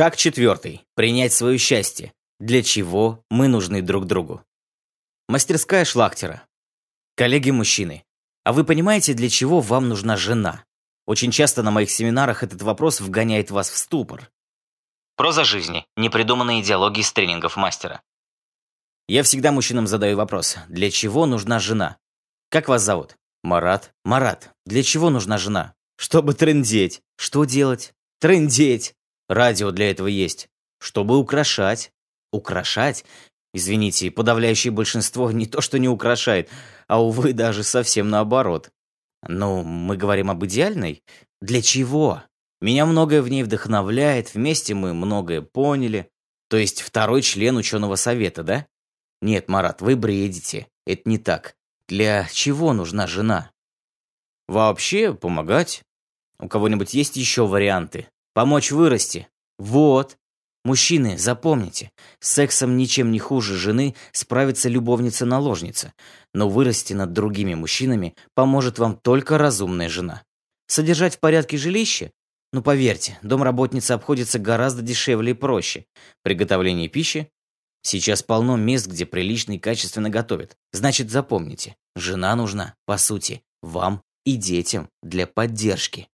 Шаг четвертый. Принять свое счастье. Для чего мы нужны друг другу. Мастерская шлахтера. Коллеги-мужчины, а вы понимаете, для чего вам нужна жена? Очень часто на моих семинарах этот вопрос вгоняет вас в ступор. Проза жизни. Непридуманные идеологии с тренингов мастера. Я всегда мужчинам задаю вопрос, для чего нужна жена? Как вас зовут? Марат. Марат, для чего нужна жена? Чтобы трындеть. Что делать? Трындеть. Радио для этого есть. Чтобы украшать. Украшать? Извините, подавляющее большинство не то что не украшает, а, увы, даже совсем наоборот. Но мы говорим об идеальной? Для чего? Меня многое в ней вдохновляет, вместе мы многое поняли. То есть второй член ученого совета, да? Нет, Марат, вы бредите. Это не так. Для чего нужна жена? Вообще, помогать. У кого-нибудь есть еще варианты? Помочь вырасти? Вот. Мужчины, запомните, с сексом ничем не хуже жены справится любовница-наложница, но вырасти над другими мужчинами поможет вам только разумная жена. Содержать в порядке жилище? Ну поверьте, домработница обходится гораздо дешевле и проще. Приготовление пищи? Сейчас полно мест, где прилично и качественно готовят. Значит, запомните, жена нужна, по сути, вам и детям для поддержки.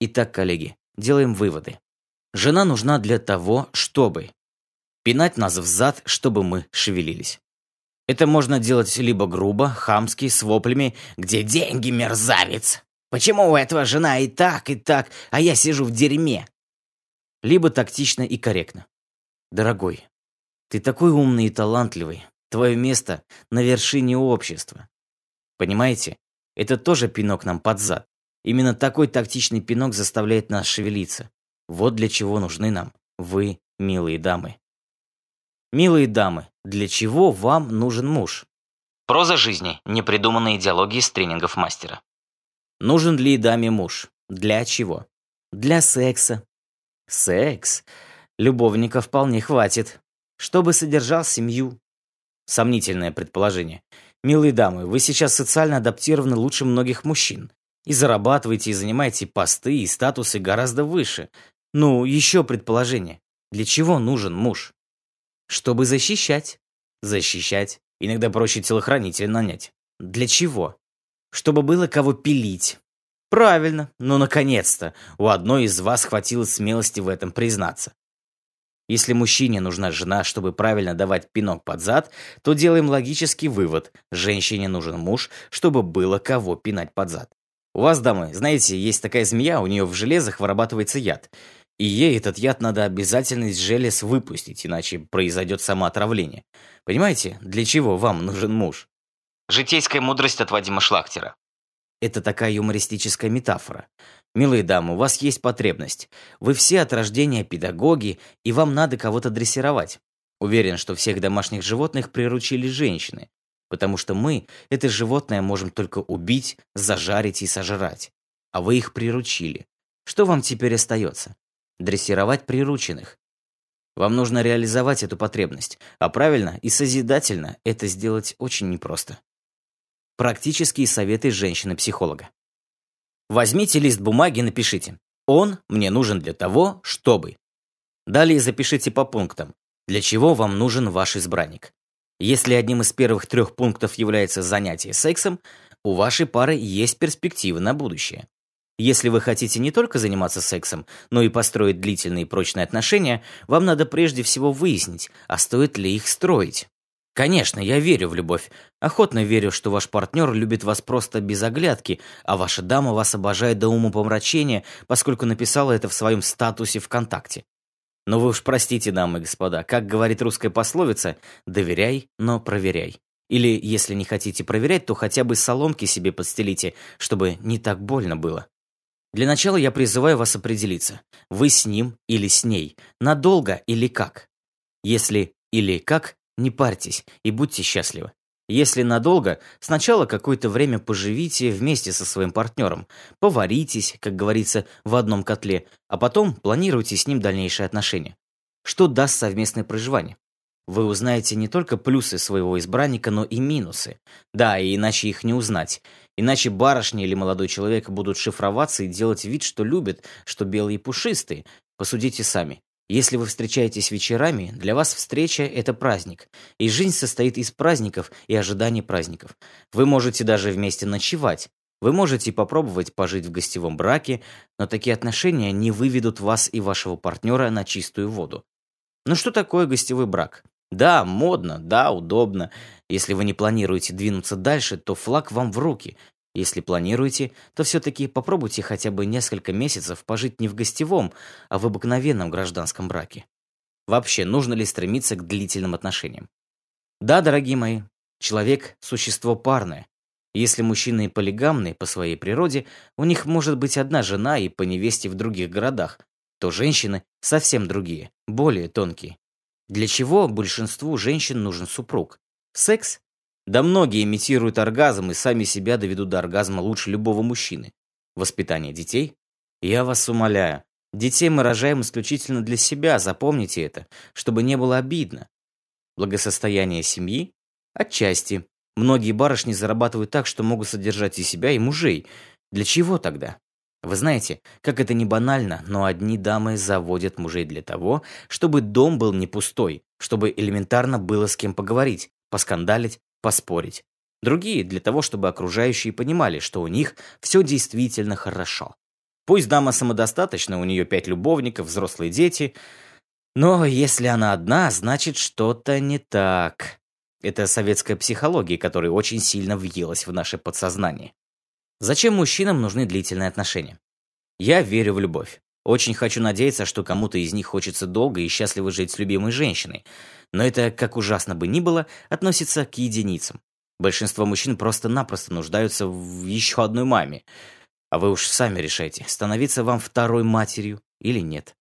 Итак, коллеги, делаем выводы. Жена нужна для того, чтобы пинать нас в зад, чтобы мы шевелились. Это можно делать либо грубо, хамски, с воплями «Где деньги, мерзавец? Почему у этого жена и так, и так, а я сижу в дерьме?» Либо тактично и корректно. «Дорогой, ты такой умный и талантливый. Твое место на вершине общества. Понимаете? Это тоже пинок нам под зад. Именно такой тактичный пинок заставляет нас шевелиться. Вот для чего нужны нам вы, милые дамы. Милые дамы, для чего вам нужен муж? Проза жизни. Непридуманные идеологии с тренингов мастера. Нужен ли даме муж? Для чего? Для секса. Секс? Любовника вполне хватит. Чтобы содержал семью. Сомнительное предположение. Милые дамы, вы сейчас социально адаптированы лучше многих мужчин. И зарабатываете, и занимаете посты, и статусы гораздо выше. Ну, еще предположение. Для чего нужен муж? Чтобы защищать. Защищать. Иногда проще телохранителя нанять. Для чего? Чтобы было кого пилить. Правильно, но наконец-то у одной из вас хватило смелости в этом признаться. Если мужчине нужна жена, чтобы правильно давать пинок под зад, то делаем логический вывод. Женщине нужен муж, чтобы было кого пинать под зад. У вас, дамы, знаете, есть такая змея, у нее в железах вырабатывается яд. И ей этот яд надо обязательно из желез выпустить, иначе произойдет самоотравление. Понимаете, для чего вам нужен муж? Житейская мудрость от Вадима Шлахтера. Это такая юмористическая метафора. Милые дамы, у вас есть потребность. Вы все от рождения педагоги, и вам надо кого-то дрессировать. Уверен, что всех домашних животных приручили женщины, потому что мы это животное можем только убить, зажарить и сожрать. А вы их приручили. Что вам теперь остается? дрессировать прирученных. Вам нужно реализовать эту потребность, а правильно и созидательно это сделать очень непросто. Практические советы женщины-психолога. Возьмите лист бумаги и напишите «Он мне нужен для того, чтобы». Далее запишите по пунктам, для чего вам нужен ваш избранник. Если одним из первых трех пунктов является занятие сексом, у вашей пары есть перспективы на будущее. Если вы хотите не только заниматься сексом, но и построить длительные и прочные отношения, вам надо прежде всего выяснить, а стоит ли их строить. Конечно, я верю в любовь. Охотно верю, что ваш партнер любит вас просто без оглядки, а ваша дама вас обожает до умопомрачения, поскольку написала это в своем статусе ВКонтакте. Но вы уж простите, дамы и господа, как говорит русская пословица, доверяй, но проверяй. Или, если не хотите проверять, то хотя бы соломки себе подстелите, чтобы не так больно было. Для начала я призываю вас определиться, вы с ним или с ней, надолго или как. Если или как, не парьтесь и будьте счастливы. Если надолго, сначала какое-то время поживите вместе со своим партнером, поваритесь, как говорится, в одном котле, а потом планируйте с ним дальнейшие отношения. Что даст совместное проживание? Вы узнаете не только плюсы своего избранника, но и минусы. Да, и иначе их не узнать. Иначе барышня или молодой человек будут шифроваться и делать вид, что любят, что белые пушистые. Посудите сами. Если вы встречаетесь вечерами, для вас встреча – это праздник. И жизнь состоит из праздников и ожиданий праздников. Вы можете даже вместе ночевать. Вы можете попробовать пожить в гостевом браке, но такие отношения не выведут вас и вашего партнера на чистую воду. Ну что такое гостевой брак? Да, модно, да, удобно. Если вы не планируете двинуться дальше, то флаг вам в руки. Если планируете, то все-таки попробуйте хотя бы несколько месяцев пожить не в гостевом, а в обыкновенном гражданском браке. Вообще, нужно ли стремиться к длительным отношениям? Да, дорогие мои, человек – существо парное. Если мужчины полигамные по своей природе, у них может быть одна жена и по невесте в других городах, то женщины совсем другие, более тонкие. Для чего большинству женщин нужен супруг? Секс? Да многие имитируют оргазм и сами себя доведут до оргазма лучше любого мужчины. Воспитание детей? Я вас умоляю, детей мы рожаем исключительно для себя, запомните это, чтобы не было обидно. Благосостояние семьи? Отчасти. Многие барышни зарабатывают так, что могут содержать и себя, и мужей. Для чего тогда? Вы знаете, как это не банально, но одни дамы заводят мужей для того, чтобы дом был не пустой, чтобы элементарно было с кем поговорить, поскандалить, поспорить. Другие для того, чтобы окружающие понимали, что у них все действительно хорошо. Пусть дама самодостаточна, у нее пять любовников, взрослые дети, но если она одна, значит что-то не так. Это советская психология, которая очень сильно въелась в наше подсознание. Зачем мужчинам нужны длительные отношения? Я верю в любовь. Очень хочу надеяться, что кому-то из них хочется долго и счастливо жить с любимой женщиной. Но это, как ужасно бы ни было, относится к единицам. Большинство мужчин просто-напросто нуждаются в еще одной маме. А вы уж сами решайте, становиться вам второй матерью или нет.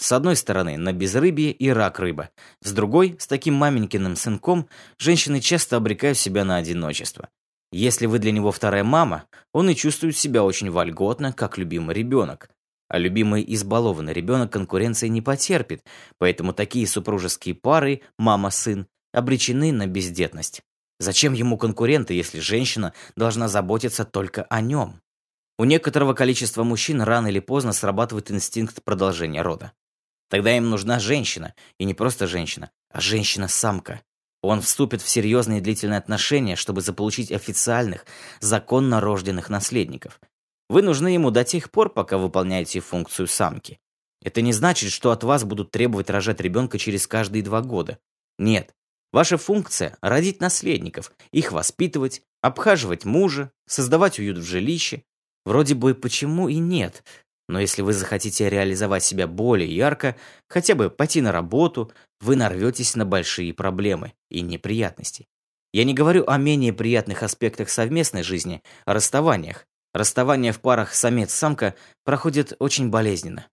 С одной стороны, на безрыбье и рак рыба. С другой, с таким маменькиным сынком, женщины часто обрекают себя на одиночество. Если вы для него вторая мама, он и чувствует себя очень вольготно, как любимый ребенок. А любимый избалованный ребенок конкуренции не потерпит, поэтому такие супружеские пары, мама-сын, обречены на бездетность. Зачем ему конкуренты, если женщина должна заботиться только о нем? У некоторого количества мужчин рано или поздно срабатывает инстинкт продолжения рода. Тогда им нужна женщина, и не просто женщина, а женщина-самка. Он вступит в серьезные длительные отношения, чтобы заполучить официальных, законно рожденных наследников. Вы нужны ему до тех пор, пока выполняете функцию самки. Это не значит, что от вас будут требовать рожать ребенка через каждые два года. Нет. Ваша функция – родить наследников, их воспитывать, обхаживать мужа, создавать уют в жилище. Вроде бы почему и нет, но если вы захотите реализовать себя более ярко, хотя бы пойти на работу, вы нарветесь на большие проблемы и неприятности. Я не говорю о менее приятных аспектах совместной жизни, о расставаниях. Расставание в парах самец-самка проходит очень болезненно.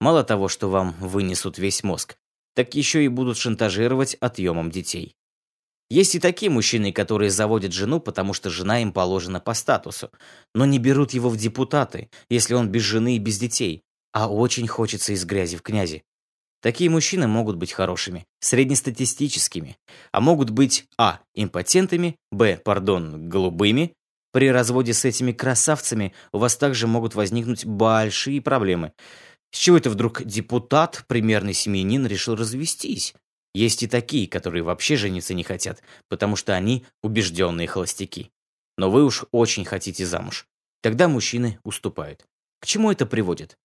Мало того, что вам вынесут весь мозг, так еще и будут шантажировать отъемом детей. Есть и такие мужчины, которые заводят жену, потому что жена им положена по статусу, но не берут его в депутаты, если он без жены и без детей, а очень хочется из грязи в князи. Такие мужчины могут быть хорошими, среднестатистическими, а могут быть а. импотентами, б. пардон, голубыми. При разводе с этими красавцами у вас также могут возникнуть большие проблемы. С чего это вдруг депутат, примерный семьянин, решил развестись? Есть и такие, которые вообще жениться не хотят, потому что они убежденные холостяки. Но вы уж очень хотите замуж. Тогда мужчины уступают. К чему это приводит?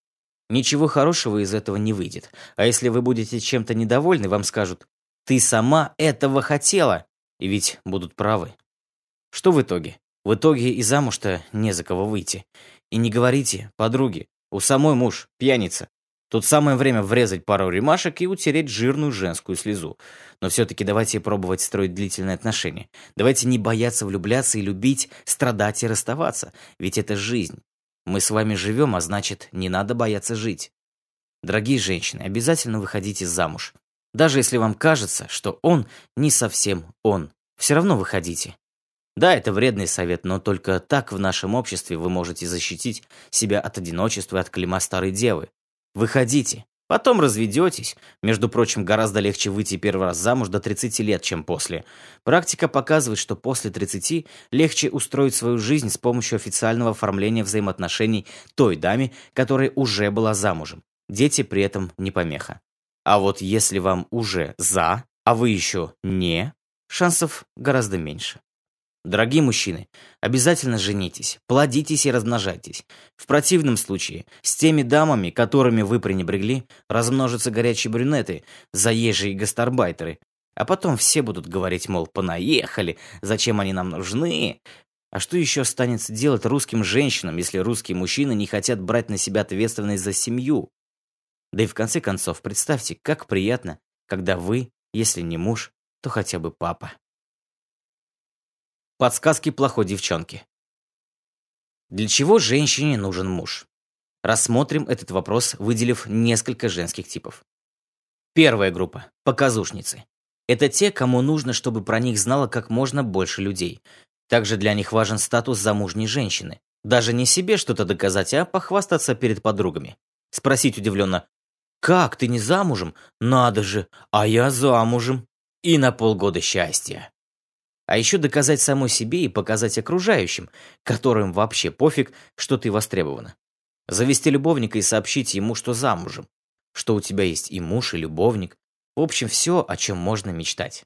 Ничего хорошего из этого не выйдет. А если вы будете чем-то недовольны, вам скажут «Ты сама этого хотела!» И ведь будут правы. Что в итоге? В итоге и замуж-то не за кого выйти. И не говорите, подруги, у самой муж, пьяница. Тут самое время врезать пару ремашек и утереть жирную женскую слезу. Но все-таки давайте пробовать строить длительные отношения. Давайте не бояться влюбляться и любить, страдать и расставаться. Ведь это жизнь. Мы с вами живем, а значит, не надо бояться жить. Дорогие женщины, обязательно выходите замуж. Даже если вам кажется, что он не совсем он. Все равно выходите. Да, это вредный совет, но только так в нашем обществе вы можете защитить себя от одиночества и от клима старой девы. Выходите. Потом разведетесь. Между прочим, гораздо легче выйти первый раз замуж до 30 лет, чем после. Практика показывает, что после 30 легче устроить свою жизнь с помощью официального оформления взаимоотношений той даме, которая уже была замужем. Дети при этом не помеха. А вот если вам уже «за», а вы еще «не», шансов гораздо меньше. Дорогие мужчины, обязательно женитесь, плодитесь и размножайтесь. В противном случае с теми дамами, которыми вы пренебрегли, размножатся горячие брюнеты, заезжие гастарбайтеры. А потом все будут говорить, мол, понаехали, зачем они нам нужны. А что еще останется делать русским женщинам, если русские мужчины не хотят брать на себя ответственность за семью? Да и в конце концов, представьте, как приятно, когда вы, если не муж, то хотя бы папа. Подсказки плохой девчонки. Для чего женщине нужен муж? Рассмотрим этот вопрос, выделив несколько женских типов. Первая группа – показушницы. Это те, кому нужно, чтобы про них знало как можно больше людей. Также для них важен статус замужней женщины. Даже не себе что-то доказать, а похвастаться перед подругами. Спросить удивленно, «Как, ты не замужем? Надо же, а я замужем!» И на полгода счастья. А еще доказать самой себе и показать окружающим, которым вообще пофиг, что ты востребована. Завести любовника и сообщить ему, что замужем. Что у тебя есть и муж, и любовник. В общем, все, о чем можно мечтать.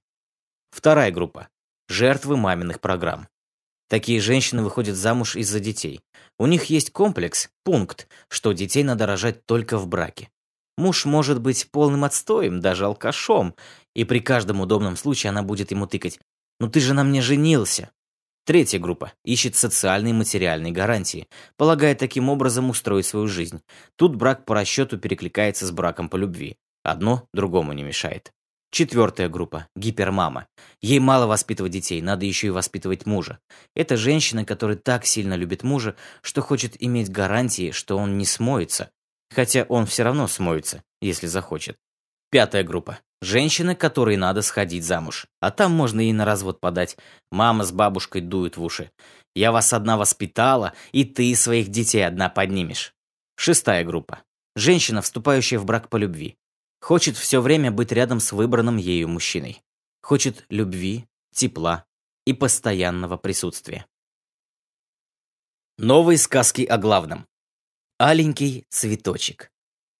Вторая группа. Жертвы маминых программ. Такие женщины выходят замуж из-за детей. У них есть комплекс, пункт, что детей надо рожать только в браке. Муж может быть полным отстоем, даже алкашом, и при каждом удобном случае она будет ему тыкать «Ну ты же на мне женился!» Третья группа ищет социальные и материальные гарантии, полагая таким образом устроить свою жизнь. Тут брак по расчету перекликается с браком по любви. Одно другому не мешает. Четвертая группа – гипермама. Ей мало воспитывать детей, надо еще и воспитывать мужа. Это женщина, которая так сильно любит мужа, что хочет иметь гарантии, что он не смоется. Хотя он все равно смоется, если захочет. Пятая группа. Женщины, которой надо сходить замуж. А там можно и на развод подать. Мама с бабушкой дуют в уши. Я вас одна воспитала, и ты своих детей одна поднимешь. Шестая группа. Женщина, вступающая в брак по любви. Хочет все время быть рядом с выбранным ею мужчиной. Хочет любви, тепла и постоянного присутствия. Новые сказки о главном. Аленький цветочек.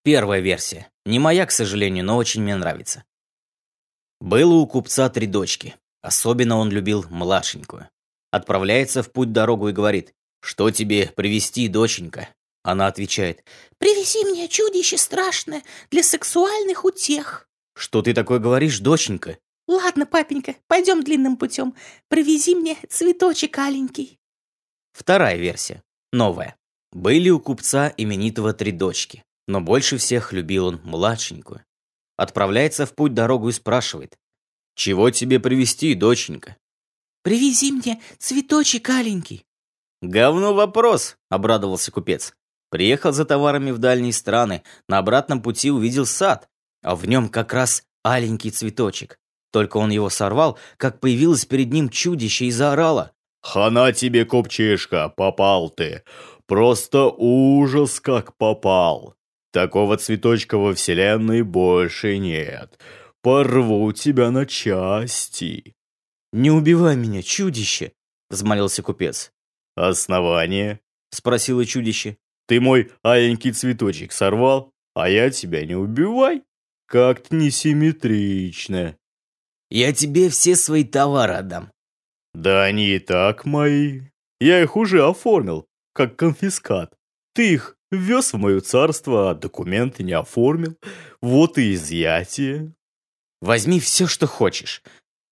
Первая версия. Не моя, к сожалению, но очень мне нравится. Было у купца три дочки. Особенно он любил младшенькую. Отправляется в путь дорогу и говорит, «Что тебе привезти, доченька?» Она отвечает, «Привези мне чудище страшное для сексуальных утех». «Что ты такое говоришь, доченька?» «Ладно, папенька, пойдем длинным путем. Привези мне цветочек аленький». Вторая версия. Новая. Были у купца именитого три дочки но больше всех любил он младшенькую. Отправляется в путь дорогу и спрашивает. «Чего тебе привезти, доченька?» «Привези мне цветочек аленький». «Говно вопрос», — обрадовался купец. Приехал за товарами в дальние страны, на обратном пути увидел сад, а в нем как раз аленький цветочек. Только он его сорвал, как появилось перед ним чудище и заорало. «Хана тебе, купчишка, попал ты! Просто ужас, как попал! Такого цветочка во вселенной больше нет. Порву тебя на части. Не убивай меня, чудище, взмолился купец. Основание? спросило чудище. Ты мой аленький цветочек сорвал, а я тебя не убивай. Как-то несимметрично. Я тебе все свои товары отдам. Да они и так мои. Я их уже оформил, как конфискат. Ты их ввез в мое царство, а документы не оформил. Вот и изъятие. Возьми все, что хочешь.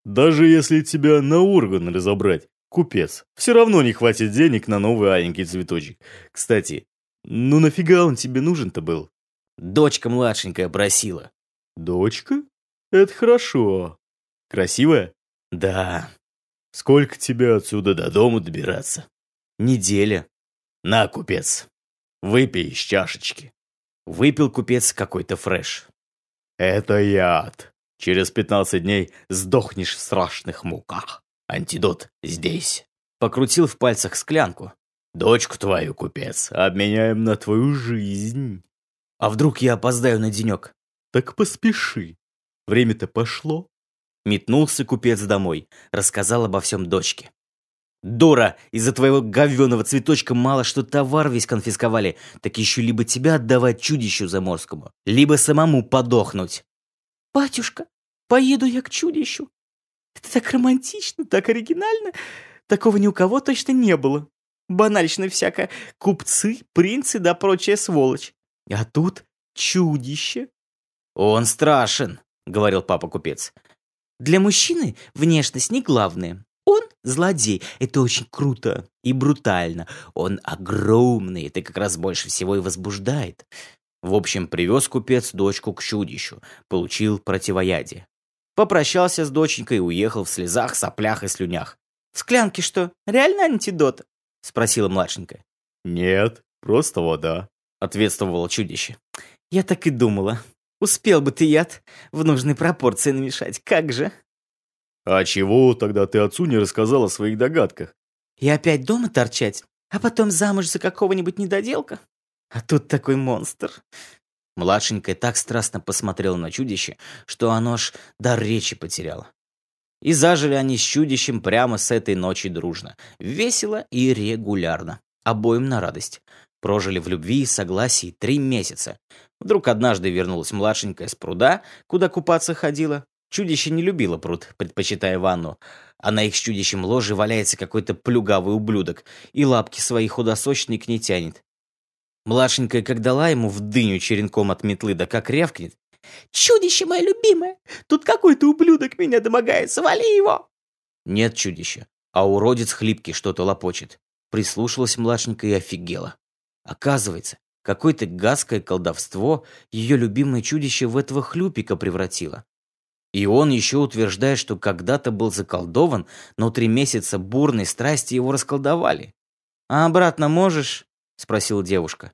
Даже если тебя на органы разобрать, купец, все равно не хватит денег на новый аленький цветочек. Кстати, ну нафига он тебе нужен-то был? Дочка младшенькая просила. Дочка? Это хорошо. Красивая? Да. Сколько тебе отсюда до дома добираться? Неделя. На, купец, Выпей из чашечки. Выпил купец какой-то фреш. Это яд. Через 15 дней сдохнешь в страшных муках. Антидот здесь. Покрутил в пальцах склянку. Дочку твою, купец, обменяем на твою жизнь. А вдруг я опоздаю на денек? Так поспеши. Время-то пошло. Метнулся купец домой, рассказал обо всем дочке. Дура, из-за твоего говеного цветочка мало что товар весь конфисковали, так еще либо тебя отдавать чудищу заморскому, либо самому подохнуть. «Батюшка, поеду я к чудищу. Это так романтично, так оригинально. Такого ни у кого точно не было. Банально всякое. Купцы, принцы да прочая сволочь. А тут чудище. «Он страшен», — говорил папа-купец. Для мужчины внешность не главное. Он злодей. Это очень круто и брутально. Он огромный. Это как раз больше всего и возбуждает. В общем, привез купец дочку к чудищу, получил противоядие. Попрощался с доченькой и уехал в слезах, соплях и слюнях. «В склянке что, реально антидот?» — спросила младшенькая. «Нет, просто вода», — ответствовало чудище. «Я так и думала. Успел бы ты яд в нужной пропорции намешать, как же?» «А чего тогда ты отцу не рассказал о своих догадках?» «И опять дома торчать, а потом замуж за какого-нибудь недоделка?» А тут такой монстр. Младшенькая так страстно посмотрела на чудище, что оно аж дар речи потеряло. И зажили они с чудищем прямо с этой ночи дружно. Весело и регулярно. Обоим на радость. Прожили в любви и согласии три месяца. Вдруг однажды вернулась младшенькая с пруда, куда купаться ходила. Чудище не любило пруд, предпочитая ванну. А на их чудищем ложе валяется какой-то плюгавый ублюдок и лапки свои худосочные к ней тянет. Младшенькая, как дала ему в дыню черенком от метлы, да как рявкнет. «Чудище мое любимое! Тут какой-то ублюдок меня домогается, вали его!» Нет чудища, а уродец хлипкий что-то лопочет. Прислушалась младшенькая и офигела. Оказывается, какое-то гадское колдовство ее любимое чудище в этого хлюпика превратило. И он еще утверждает, что когда-то был заколдован, но три месяца бурной страсти его расколдовали. «А обратно можешь?» — спросила девушка.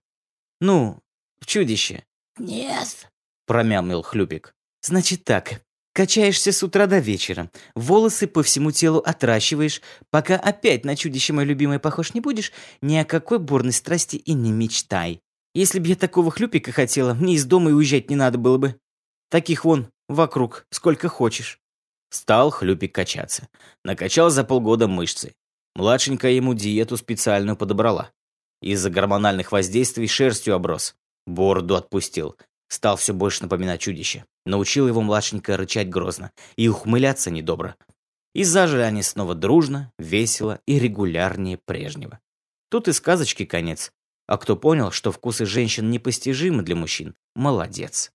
«Ну, в чудище». «Нет», — промямлил Хлюпик. «Значит так, качаешься с утра до вечера, волосы по всему телу отращиваешь, пока опять на чудище мой любимый похож не будешь, ни о какой бурной страсти и не мечтай. Если б я такого Хлюпика хотела, мне из дома и уезжать не надо было бы. Таких вон вокруг сколько хочешь». Стал Хлюпик качаться. Накачал за полгода мышцы. Младшенькая ему диету специальную подобрала. Из-за гормональных воздействий шерстью оброс. Бороду отпустил. Стал все больше напоминать чудище. Научил его младшенько рычать грозно и ухмыляться недобро. И зажили они снова дружно, весело и регулярнее прежнего. Тут и сказочки конец. А кто понял, что вкусы женщин непостижимы для мужчин, молодец.